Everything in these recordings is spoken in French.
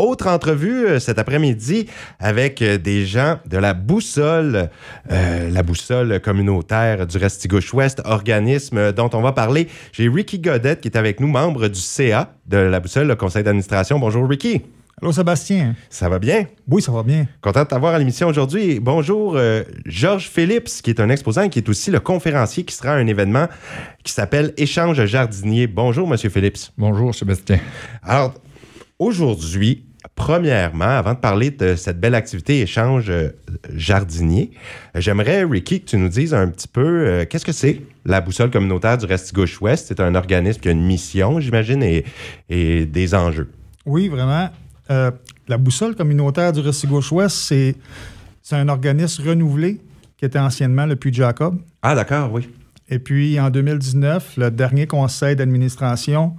autre entrevue euh, cet après-midi avec euh, des gens de la boussole, euh, la boussole communautaire du Restigouche-Ouest, organisme dont on va parler. J'ai Ricky Godette qui est avec nous, membre du CA de la boussole, le conseil d'administration. Bonjour Ricky. Allô Sébastien. Ça va bien? Oui, ça va bien. Content de t'avoir à l'émission aujourd'hui. Bonjour euh, Georges Phillips, qui est un exposant et qui est aussi le conférencier qui sera à un événement qui s'appelle Échange jardinier. Bonjour Monsieur Phillips. Bonjour Sébastien. Alors, aujourd'hui, premièrement, avant de parler de cette belle activité échange euh, jardinier, j'aimerais, Ricky, que tu nous dises un petit peu euh, qu'est-ce que c'est la boussole communautaire du Restigouche-Ouest. C'est un organisme qui a une mission, j'imagine, et, et des enjeux. Oui, vraiment. Euh, la boussole communautaire du Restigouche-Ouest, c'est, c'est un organisme renouvelé qui était anciennement le Puy Jacob. Ah, d'accord, oui. Et puis, en 2019, le dernier conseil d'administration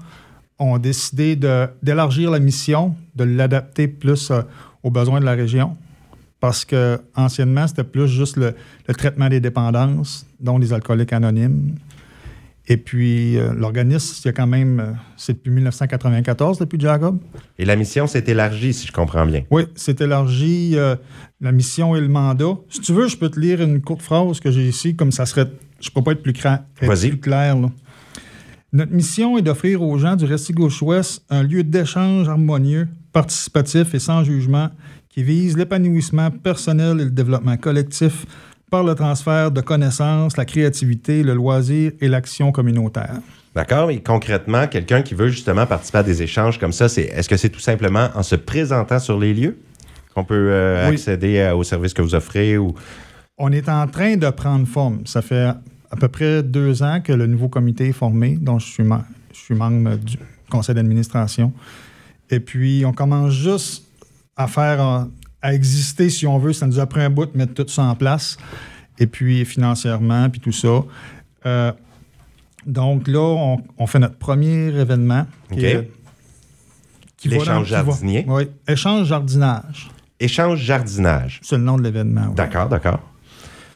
ont décidé d'élargir la mission, de l'adapter plus euh, aux besoins de la région. Parce que anciennement, c'était plus juste le, le traitement des dépendances, dont les alcooliques anonymes. Et puis, euh, l'organisme, il y a quand même, euh, c'est depuis 1994, le Puy Jacob. Et la mission s'est élargie, si je comprends bien. Oui, c'est élargi euh, la mission et le mandat. Si tu veux, je peux te lire une courte phrase que j'ai ici, comme ça serait. Je ne peux pas être plus, être Vas-y. plus clair. là. Notre mission est d'offrir aux gens du Restigouche-Ouest un lieu d'échange harmonieux, participatif et sans jugement qui vise l'épanouissement personnel et le développement collectif par le transfert de connaissances, la créativité, le loisir et l'action communautaire. D'accord? Et concrètement, quelqu'un qui veut justement participer à des échanges comme ça, c'est, est-ce que c'est tout simplement en se présentant sur les lieux qu'on peut euh, Oui. accéder à- aux services que vous offrez ou? On est en train de prendre forme. Ça fait à peu près deux ans que le nouveau comité est formé, dont je suis, mem- je suis membre du conseil d'administration. Et puis, on commence juste à faire, à exister, si on veut. Ça nous a pris un bout de mettre tout ça en place. Et puis, financièrement, puis tout ça. Euh, donc là, on, on fait notre premier événement. OK. qui est- qui va dans- L'échange jardinier. Oui, échange jardinage. échange jardinage. C'est le nom de l'événement. oui. D'accord, d'accord.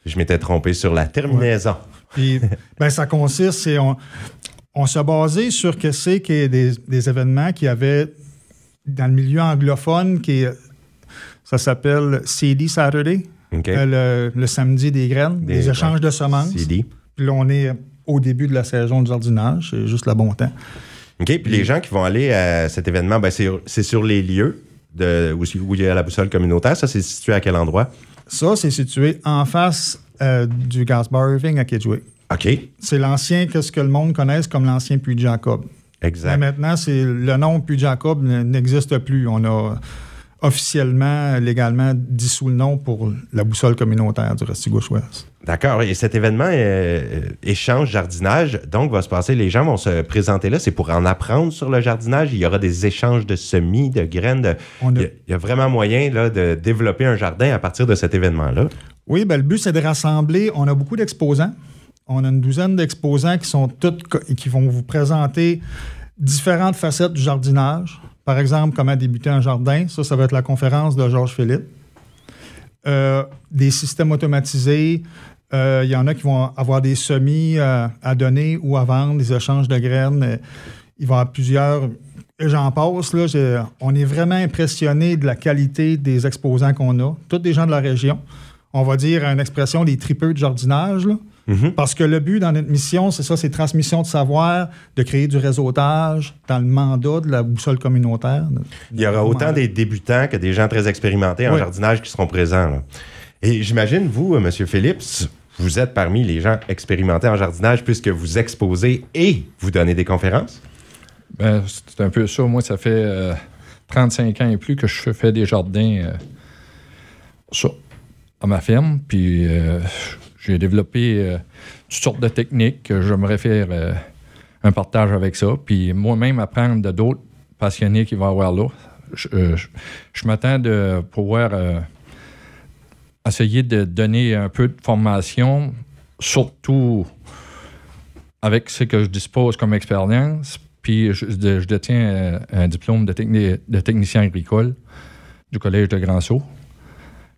Je m'étais trompé sur la terminaison. Puis, ben, ça consiste, c'est on, on se basait sur que c'est des, des événements qui avaient dans le milieu anglophone, qui ça s'appelle CD Saturday, euh, le, le samedi des graines, des, Des- échanges de semences. CD. Puis là, on est au début de la saison du jardinage, c'est juste le bon temps. OK, puis les gens qui vont aller à cet événement, ben, c'est, c'est sur les lieux de, où, où il y a la boussole communautaire. Ça, c'est situé à quel endroit? Ça, c'est situé en face euh, du Gas Bar Irving à Kedgewick. OK, C'est l'ancien, qu'est-ce que le monde connaisse comme l'ancien Puy de Jacob. Mais exact. maintenant, c'est le nom Puy de Jacob n'existe plus. On a officiellement, légalement dissous le nom pour la boussole communautaire du Restigouche-Ouest. D'accord. Et cet événement, euh, euh, échange jardinage, donc, va se passer, les gens vont se présenter là. C'est pour en apprendre sur le jardinage. Il y aura des échanges de semis, de graines. de- On a- il, y a, il y a vraiment moyen là, de développer un jardin à partir de cet événement-là. Oui, ben, le but, c'est de rassembler. On a beaucoup d'exposants. On a une douzaine d'exposants qui sont toutes qui vont vous présenter différentes facettes du jardinage. Par exemple, comment débuter un jardin. Ça, ça va être la conférence de Georges Philippe. Euh, des systèmes automatisés. Euh, Il y en a qui vont avoir des semis euh, à donner ou à vendre, des échanges de graines. Il va y avoir plusieurs. J'en passe. Là, on est vraiment impressionné de la qualité des exposants qu'on a. Tous des gens de la région. On va dire une expression des tripeux de jardinage. Parce que le but dans notre mission, c'est ça, c'est transmission de savoir, de créer du réseautage dans le mandat de la boussole communautaire. Il y aura autant des débutants que des gens très expérimentés en Oui. jardinage qui seront présents. là. Et j'imagine, vous, euh, M. Phillips, vous êtes parmi les gens expérimentés en jardinage puisque vous exposez et vous donnez des conférences? Ben, c'est un peu ça. Moi, ça fait euh, 35 ans et plus que je fais des jardins euh, sur- à ma ferme. Puis euh, j'ai développé euh, toutes sortes de techniques que j'aimerais faire euh, un partage avec ça. Puis moi-même apprendre de d'autres passionnés qui vont avoir là. Je, euh, je- je m'attends de pouvoir euh, essayer de donner un peu de formation, surtout avec ce que je dispose comme expérience. Puis je, je- je détiens un diplôme de technicien agricole du Collège de Grand-Sault.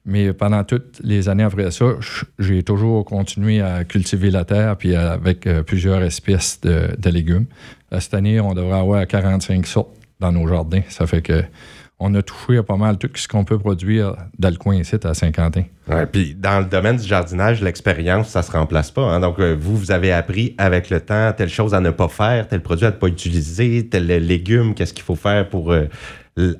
Mais pendant toutes les années après ça, j'ai toujours continué à cultiver la terre puis avec euh, plusieurs espèces de, légumes. Euh, Cette année, on devrait avoir 45 sortes dans nos jardins. Ça fait que on a touché à pas mal tout ce qu'on peut produire dans le coin ici à Saint-Quentin. Puis dans le domaine du jardinage, l'expérience, ça se remplace pas. hein. Donc, euh, vous, vous avez appris avec le temps telle chose à ne pas faire, tel produit à ne pas utiliser, tel légume, qu'est-ce qu'il faut faire pour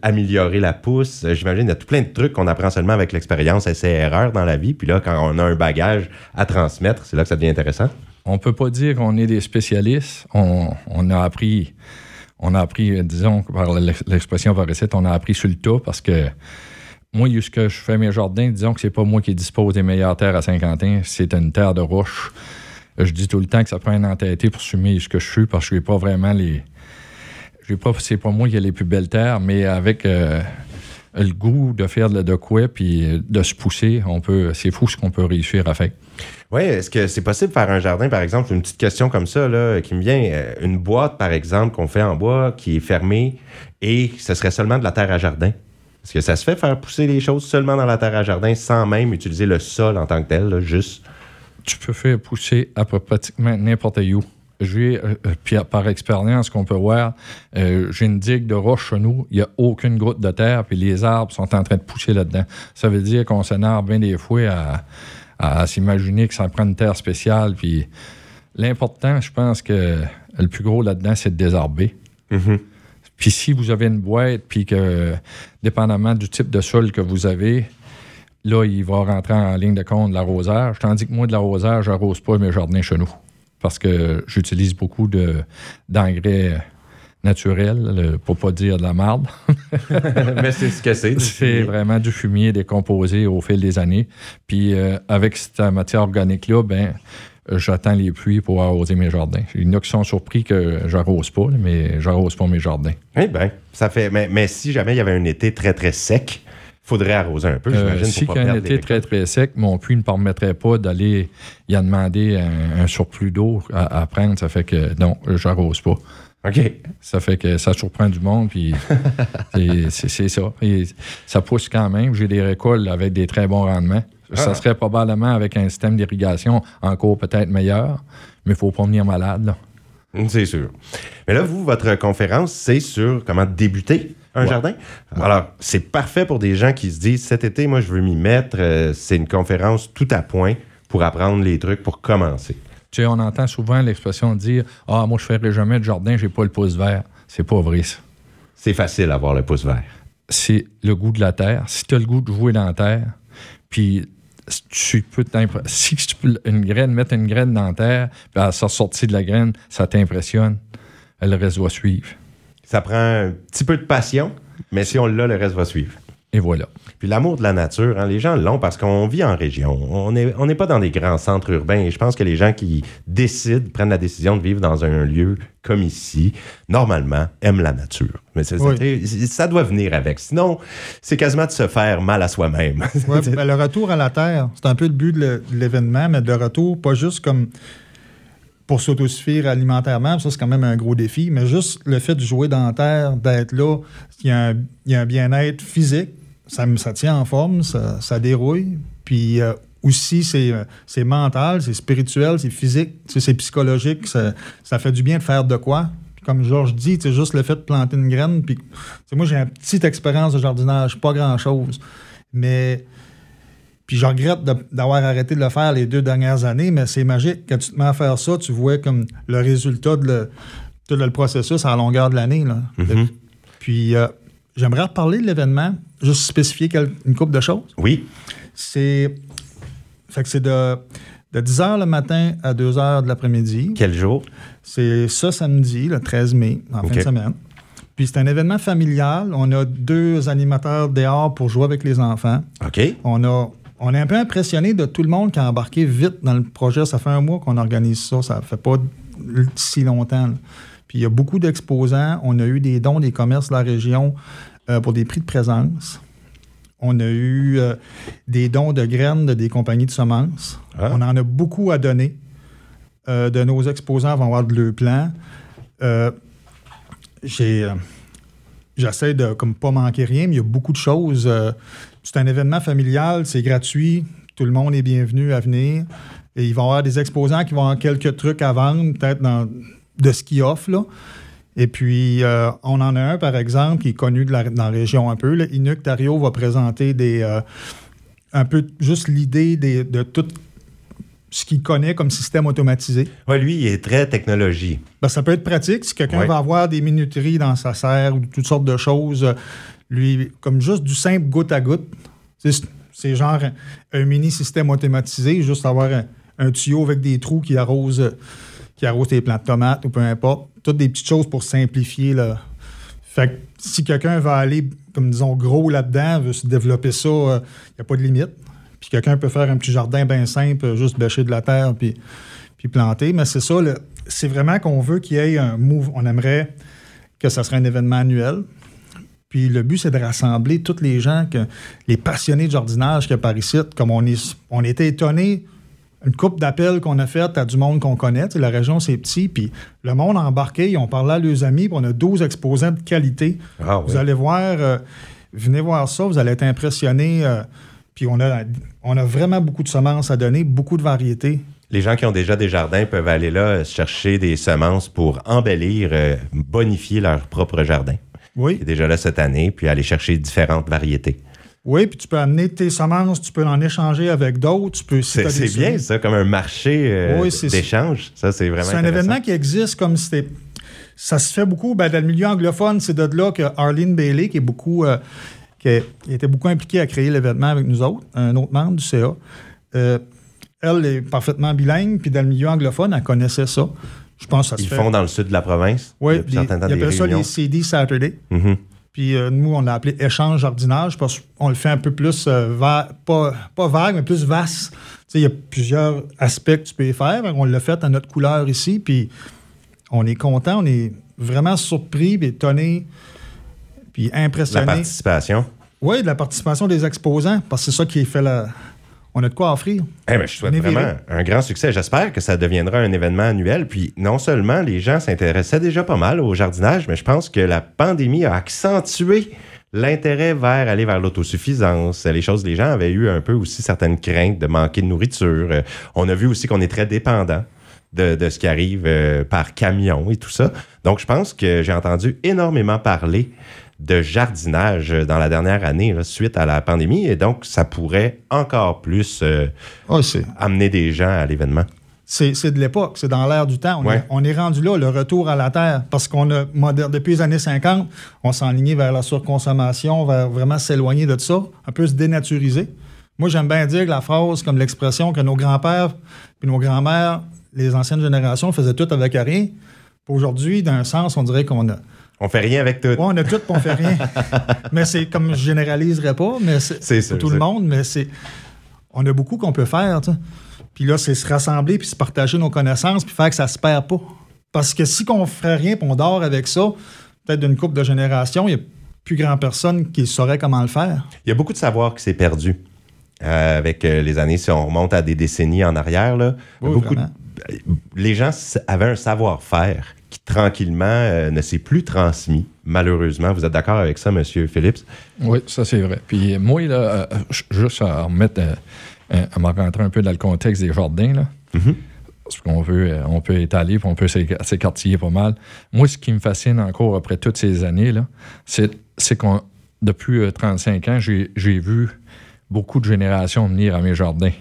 améliorer la pousse. Euh, J'imagine, il y a tout plein de trucs qu'on apprend seulement avec l'expérience, essai-erreur dans la vie. Puis là, quand on a un bagage à transmettre, c'est là que ça devient intéressant. On peut pas dire qu'on est des spécialistes. On, a appris, on a appris, euh, disons, par l'ex- l'expression par recette, on a appris sur le tas parce que moi, ce que je fais mes jardins, disons que c'est pas moi qui dispose des meilleures terres à Saint-Quentin, c'est une terre de roche. Je dis tout le temps que ça prend un entêté pour semer ce que je suis parce que je n'ai pas vraiment les. J'ai pas, c'est pas moi qui ai les plus belles terres, mais avec euh, le goût de faire de, de quoi puis de se pousser, on peut, c'est fou ce qu'on peut réussir à faire. Oui, est-ce que c'est possible de faire un jardin, par exemple, une petite question comme ça, là, qui me vient, euh, une boîte, par exemple, qu'on fait en bois, qui est fermée, et ce serait seulement de la terre à jardin? Est-ce que ça se fait faire pousser les choses seulement dans la terre à jardin sans même utiliser le sol en tant que tel, là, juste? tu peux faire pousser à peu pratiquement n'importe où. J'ai, euh, euh, puis par expérience qu'on peut voir, euh, j'ai une digue de roche chez nous, il n'y a aucune goutte de terre, puis les arbres sont en train de pousser là-dedans. Ça veut dire qu'on s'énerve bien des fois à, à- à s'imaginer que ça prend une terre spéciale, puis l'important, je pense que le plus gros là-dedans, c'est de désherber. Puis si vous avez une boîte, puis que, dépendamment du type de sol que vous avez, là, il va rentrer en ligne de compte de l'arrosage. Tandis que moi, de l'arrosage, je n'arrose pas mes jardins chez nous. Parce que j'utilise beaucoup de, d'engrais naturels, le- pour pas dire de la marde. Mais c'est ce que c'est. C'est vraiment du fumier décomposé au fil des années. Puis euh, avec cette matière organique-là, ben, euh, j'attends les pluies pour arroser mes jardins. Il y en a qui sont surpris que j'arrose pas, mais j'arrose pas mes jardins. Eh bien, ça fait. Mais, mais si jamais il y avait un été très, très sec, faudrait arroser un peu, Euh, j'imagine, si pour pas été très très sec, mon puits ne permettrait pas d'aller y a demander un, un surplus d'eau à, à prendre, ça fait que non, j'arrose pas. OK. Ça fait que ça surprend du monde, puis c'est- ça. Et ça pousse quand même. J'ai des récoltes avec des très bons rendements. Ça Ah. serait probablement avec un système d'irrigation encore peut-être meilleur, mais il ne faut pas venir malade. Là. C'est sûr. Mais là, vous, votre conférence, c'est sur comment débuter un Ouais. jardin? Alors, c'est parfait pour des gens qui se disent cet été, moi, je veux m'y mettre. Euh, c'est une conférence tout à point pour apprendre les trucs pour commencer. Tu sais, on entend souvent l'expression dire Ah, moi, je ne ferai jamais de jardin, j'ai pas le pouce vert. C'est pas vrai, ça. C'est facile d'avoir le pouce vert. c'est le goût de la terre. Si tu as le goût de jouer dans la terre, puis tu peux si tu peux une graine, mettre une graine dans la terre, puis elle sort sortie de la graine, ça t'impressionne, le reste va suivre. Ça prend un petit peu de passion, mais si on l'a, le reste va suivre. Et voilà. Puis l'amour de la nature, hein, les gens l'ont parce qu'on vit en région. On n'est on pas dans des grands centres urbains. Et je pense que les gens qui décident, prennent la décision de vivre dans un lieu comme ici, normalement, aiment la nature. Mais Oui. ça doit venir avec. Sinon, c'est quasiment de se faire mal à soi-même. Ouais, ben, le retour à la Terre, c'est un peu le but de l'événement, mais de retour, pas juste comme pour s'autosuffire alimentairement, ça c'est quand même un gros défi, mais juste le fait de jouer dans la Terre, d'être là, il y a un, bien-être physique, ça, tient en forme, ça, ça dérouille, puis euh, aussi c'est euh, c'est mental, c'est spirituel, c'est physique, c'est psychologique, ça, fait du bien de faire de quoi. Comme Georges dit, c'est juste le fait de planter une graine. Puis, moi, j'ai une petite expérience de jardinage, pas grand-chose. Mais puis je regrette de- d'avoir arrêté de le faire les deux dernières années, mais c'est magique. Quand tu te mets à faire ça, tu vois comme le résultat de le, tout le processus à la longueur de l'année. Mhm. Puis euh, j'aimerais reparler de l'événement, juste spécifier une couple de choses. Oui. C'est fait que c'est de, de 10 h le matin à 2 h de l'après-midi. Quel jour? C'est ça samedi, le 13 mai, en fin de semaine. Puis c'est un événement familial. On a deux animateurs dehors pour jouer avec les enfants. OK. On a on est un peu impressionné de tout le monde qui a embarqué vite dans le projet. Ça fait un mois qu'on organise ça. Ça fait pas si longtemps. là. Puis il y a beaucoup d'exposants. On a eu des dons des commerces de la région euh, pour des prix de présence. On a eu euh, des dons de graines de des compagnies de semences. Ah. On en a beaucoup à donner. Euh, de nos exposants vont avoir de leur plan. J'ai, j'essaie de comme pas manquer rien, mais il y a beaucoup de choses. C'est un événement familial, c'est gratuit, tout le monde est bienvenu à venir. Et il va y avoir des exposants qui vont avoir quelques trucs à vendre, peut-être dans, de ce qu'ils offrent. Là. Et puis, euh, on en a un, par exemple, qui est connu de la, dans la région un peu. Le Inuk Tario va présenter des, euh, un peu juste l'idée de tout ce qu'il connaît comme système automatisé. Ouais, lui, il est très technologie. Ben, ça peut être pratique si quelqu'un Ouais. va avoir des minuteries dans sa serre ou toutes sortes de choses. Euh, Lui, comme juste du simple goutte à goutte. C'est genre un, mini système automatisé, juste avoir un, tuyau avec des trous qui arrose, euh, qui arrose tes plants de tomates ou peu importe. Toutes des petites choses pour simplifier. Là. Fait que si quelqu'un va aller, comme disons, gros là-dedans, veut se développer ça, il n'y a pas de limite. Puis quelqu'un peut faire un petit jardin bien simple, euh, juste bêcher de la terre puis, puis planter. Mais c'est ça, c'est vraiment qu'on veut qu'il y ait un move. On aimerait que ça serait un événement annuel. Puis le but, c'est de rassembler tous les gens, que, les passionnés de jardinage qu'il y a par ici. Comme on, est, on était étonnés, une coupe d'appels qu'on a fait à du monde qu'on connaît. La région, c'est petit. Puis le monde a embarqué, ils ont parlé à leurs amis. Puis on a 12 exposants de qualité. Ah, Vous oui. allez voir, euh, venez voir ça, vous allez être impressionnés. euh, puis on a, on a vraiment beaucoup de semences à donner, beaucoup de variétés. Les gens qui ont déjà des jardins peuvent aller là euh, chercher des semences pour embellir, bonifier leur propre jardin. Oui. Il est déjà là cette année, puis aller chercher différentes variétés. Oui, puis tu peux amener tes semences, tu peux en échanger avec d'autres. Tu peux, si C'est bien ça, comme un marché euh, Oui, d'échange. Ça, c'est vraiment C'est un événement qui existe comme c'était. Ça se fait beaucoup. Ben, dans le milieu anglophone, c'est de là que Arlene Bailey, qui est beaucoup. euh, qui, a- qui était beaucoup impliquée à créer l'événement avec nous autres, un autre membre du CA. euh, elle est parfaitement bilingue, puis dans le milieu anglophone, elle connaissait ça. Je pense que ça se Ils fait. font dans le sud de la province. Oui, ils appellent ça les CD Saturday. Mhm. Puis euh, nous, on l'a appelé échange jardinage parce qu'on le fait un peu plus, euh, va- pas, pas vague, mais plus vaste. Tu sais, il y a plusieurs aspects que tu peux y faire. On l'a fait à notre couleur ici, puis on est content, on est vraiment surpris, puis étonné, puis La impressionné. participation. Oui, de la participation des exposants, parce que c'est ça qui fait la... On a de quoi offrir. Eh ben, je souhaite vraiment un grand succès. J'espère que ça deviendra un événement annuel. Puis non seulement les gens s'intéressaient déjà pas mal au jardinage, mais je pense que la pandémie a accentué l'intérêt vers aller vers l'autosuffisance. Les choses, les gens avaient eu un peu aussi certaines craintes de manquer de nourriture. Euh, On a vu aussi qu'on est très dépendant de, de ce qui arrive euh, par camion et tout ça. Donc, je pense que j'ai entendu énormément parler de jardinage dans la dernière année là, suite à la pandémie. Et donc, ça pourrait encore plus euh, Ah, amener des gens à l'événement. C'est, de l'époque, c'est dans l'air du temps. On, Ouais. est, on est rendu là, le retour à la terre, parce qu'on a, depuis les années 50, on s'est enligné vers la surconsommation, vers vraiment s'éloigner de ça, un peu se dénaturiser. Moi, j'aime bien dire que la phrase, comme l'expression que nos grands-pères puis nos grands-mères, les anciennes générations, faisaient tout avec rien. Aujourd'hui, d'un sens, on dirait qu'on a. On fait rien avec tout. Ouais, on a tout, on fait rien. mais c'est comme je généraliserais pas, mais c'est pour tout le monde, mais c'est. On a beaucoup qu'on peut faire. Puis là, c'est se rassembler, puis se partager nos connaissances, puis faire que ça se perd pas. Parce que si on ferait rien, puis on dort avec ça, peut-être d'une couple de générations, il n'y a plus grand personne qui saurait comment le faire. Il y a beaucoup de savoir qui s'est perdu euh, avec euh, les années. Si on remonte à des décennies en arrière, là, Oui, beaucoup vraiment. Les gens avaient un savoir-faire qui tranquillement euh, ne s'est plus transmis. Malheureusement, vous êtes d'accord avec ça, Monsieur Phillips? Oui, ça c'est vrai. Puis moi, là, euh, juste à remettre, euh, à me rentrer un peu dans le contexte des jardins, là, Mhm. parce qu'on veut, on peut étaler, on peut s'éc- s'écartiller pas mal. Moi, ce qui me fascine encore après toutes ces années, là, c'est, qu'on, depuis euh, 35 ans, j'ai vu beaucoup de générations venir à mes jardins.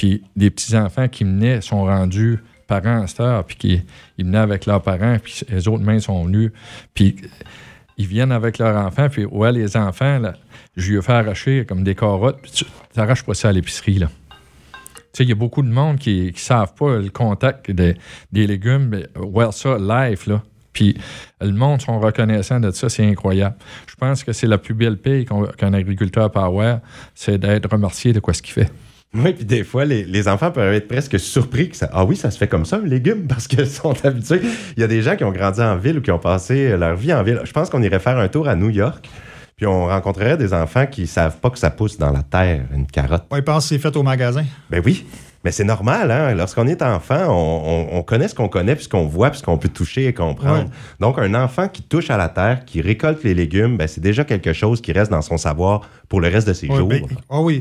Puis des petits-enfants qui venaient sont rendus parents à cette heure, puis qui ils venaient avec leurs parents, puis les autres mains sont venus, puis ils viennent avec leurs enfants, puis ouais, les enfants, là, je lui ai fait arracher comme des carottes, puis tu n'arraches pas ça à l'épicerie, là. Tu sais, il y a beaucoup de monde qui ne savent pas le contact des, légumes, mais well, ça, life, là. Puis le monde sont reconnaissants de ça, c'est incroyable. Je pense que c'est la plus belle paye qu'un agriculteur peut avoir, c'est d'être remercié de quoi ce qu'il fait. Oui, puis des fois, les, les enfants peuvent être presque surpris que ça. Ah oui, ça se fait comme ça, un légume, parce qu'ils sont habitués. Il y a des gens qui ont grandi en ville ou qui ont passé leur vie en ville. Je pense qu'on irait faire un tour à New York, puis on rencontrerait des enfants qui savent pas que ça pousse dans la terre, une carotte. On pense que c'est fait au magasin. Ben oui. Mais c'est normal, hein? Lorsqu'on est enfant, on, on- on connaît ce qu'on connaît, puis ce qu'on voit, puis ce qu'on peut toucher et comprendre. Ouais. Donc, un enfant qui touche à la terre, qui récolte les légumes, ben, c'est déjà quelque chose qui reste dans son savoir pour le reste de ses Ouais, jours. ben, ah oui.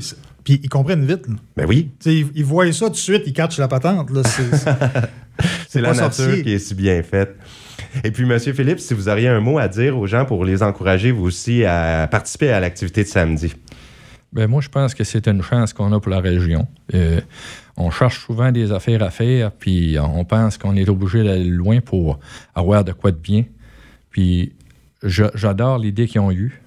Puis ils comprennent vite. là. Ben oui, Tu sais, Ils, ils voient ça tout de suite, ils catchent la patente. là. C'est- c'est la nature sorcier. qui est si bien faite. Et puis, Monsieur Philippe, si vous auriez un mot à dire aux gens pour les encourager, vous aussi, à participer à l'activité de samedi? Ben moi, je pense que c'est une chance qu'on a pour la région. Euh, on cherche souvent des affaires à faire, puis on pense qu'on est obligé d'aller loin pour avoir de quoi de bien. Puis j'adore l'idée qu'ils ont eue.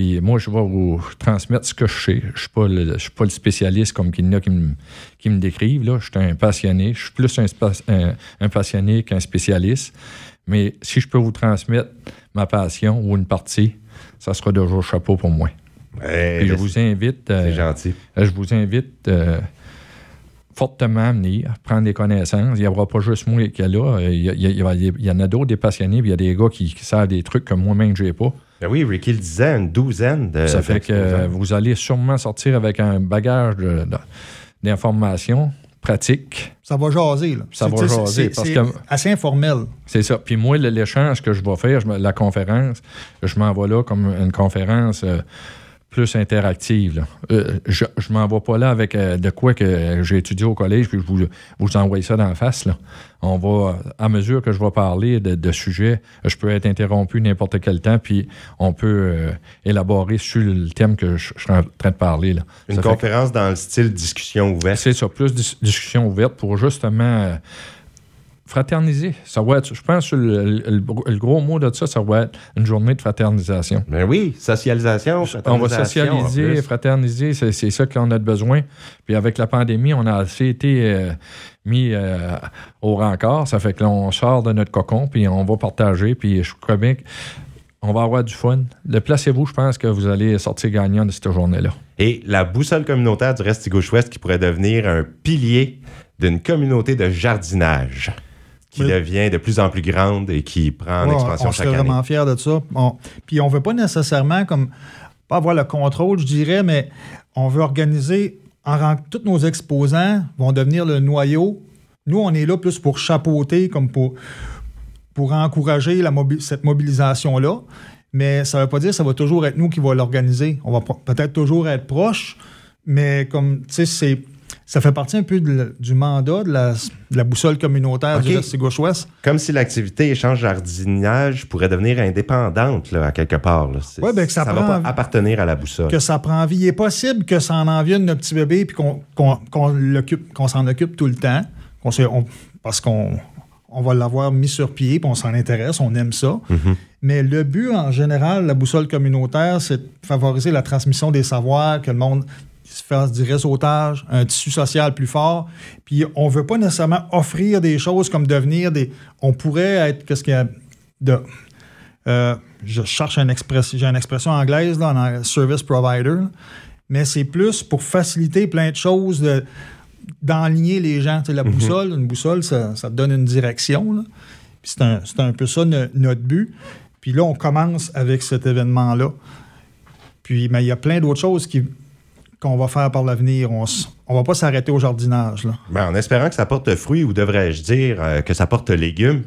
Puis moi, je vais vous transmettre ce que je sais. Je ne suis, pas le spécialiste comme qu'il y en a qui me, qui me décrivent. Là. Je suis un passionné. Je suis plus un, un, passionné qu'un spécialiste. Mais si je peux vous transmettre ma passion ou une partie, ça sera toujours chapeau pour moi. Et je vous invite. c'est euh, gentil. Je vous invite euh, fortement à venir, prendre des connaissances. Il n'y aura pas juste moi qui est là. Il y, en a d'autres, des passionnés, puis il y a des gars qui, savent des trucs que moi-même, je n'ai pas. Ben oui, Ricky le disait, une douzaine de. Ça fait que vous allez sûrement sortir avec un bagage d'informations pratiques. Ça va jaser, là. Ça va jaser. C'est assez informel. C'est ça. Puis moi, l'échange que je vais faire, la conférence, je m'envoie là comme une conférence. Euh, plus interactive. Euh, je ne m'en vais pas là avec euh, de quoi que j'ai étudié au collège, puis je vous, vous envoie ça d'en face. Là. On va, à mesure que je vais parler de, de sujets, je peux être interrompu n'importe quel temps, puis on peut euh, élaborer sur le thème que je, suis en train de parler. Là. Une conférence dans le style discussion ouverte. C'est ça, plus discussion ouverte pour justement fraterniser. Ça va être, je pense que le, gros mot de ça, ça va être une journée de fraternisation. Ben oui, socialisation, On va socialiser, fraterniser, c'est ça qu'on a besoin. Puis avec la pandémie, on a assez été euh, mis euh, au rencard. Ça fait que l'on sort de notre cocon, puis on va partager. Puis je crois bien qu'on va avoir du fun. Le placez-vous, je pense que vous allez sortir gagnant de cette journée-là. Et la boussole communautaire du Reste Gauche-Ouest qui pourrait devenir un pilier d'une communauté de jardinage qui devient de plus en plus grande et qui prend en expansion chaque année. On vraiment fiers de ça. puis on ne veut pas nécessairement comme pas avoir le contrôle, je dirais, mais on veut organiser en tous nos exposants vont devenir le noyau. Nous, on est là plus pour chapeauter, comme pour, pour encourager la cette mobilisation-là. Mais ça ne veut pas dire que ça va toujours être nous qui va l'organiser. On va peut-être toujours être proche, mais comme, tu sais, c'est ça fait partie un peu du mandat de la, boussole communautaire du Reste gauche-ouest. Comme si l'activité échange jardinage pourrait devenir indépendante là, à quelque part. Oui, bien que ça, ça va pas appartenir à la boussole. Que ça prend vie. Il est possible que ça en envienne notre petit bébé puis qu'on s'en occupe tout le temps. parce qu'on on va l'avoir mis sur pied, puis on s'en intéresse, on aime ça. Mm-hmm. Mais le but, en général, la boussole communautaire, c'est de favoriser la transmission des savoirs, que le monde se fasse du réseautage, un tissu social plus fort. Puis on ne veut pas nécessairement offrir des choses comme devenir des. On pourrait être. Qu'est-ce qu'il y a de. Euh, je cherche une expression, j'ai une expression anglaise là, en service provider, mais c'est plus pour faciliter plein de choses, de, d'enligner les gens. Tu la mhm. boussole, une boussole, ça, te donne une direction. c'est, un, un, peu ça notre but. Puis là, on commence avec cet événement-là. Puis, mais il y a plein d'autres choses qui, qu'on va faire par l'avenir. On ne va pas s'arrêter au jardinage. Là. Ben, en espérant que ça porte fruit, ou devrais-je dire euh, que ça porte légumes.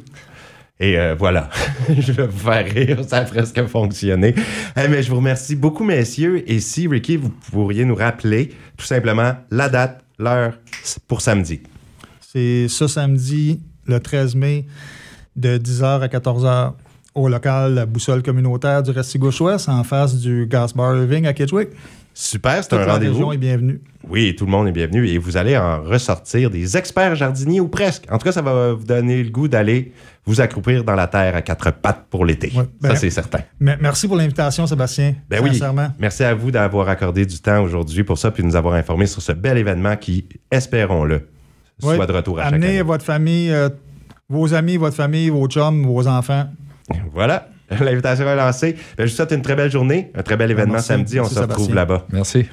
Et euh, voilà, je vais vous faire rire, ça a presque fonctionné. Eh, mais je vous remercie beaucoup, messieurs. Et si, Ricky, vous pourriez nous rappeler tout simplement la date, l'heure pour samedi. C'est ce samedi, le 13 mai, de 10h à 14h au local La Boussole communautaire du Resti Gauche-Ouest, en face du Gas Bar Living à Kedgewick. Super, c'est un rendez-vous. est bienvenue. Oui, tout le monde est bienvenu et vous allez en ressortir des experts jardiniers ou presque. En tout cas, ça va vous donner le goût d'aller vous accroupir dans la terre à quatre pattes pour l'été. ça, ben, c'est certain. Merci pour l'invitation, Sébastien. Ben sincèrement. Merci à vous d'avoir accordé du temps aujourd'hui pour ça puis de nous avoir informés sur ce bel événement qui, espérons-le, soit de retour à Amenez votre famille, euh, vos amis, votre famille, vos chums, vos enfants. Voilà. L'invitation est lancée. Ben, je vous souhaite une très belle journée, un très bel événement samedi. On se retrouve là-bas. Merci.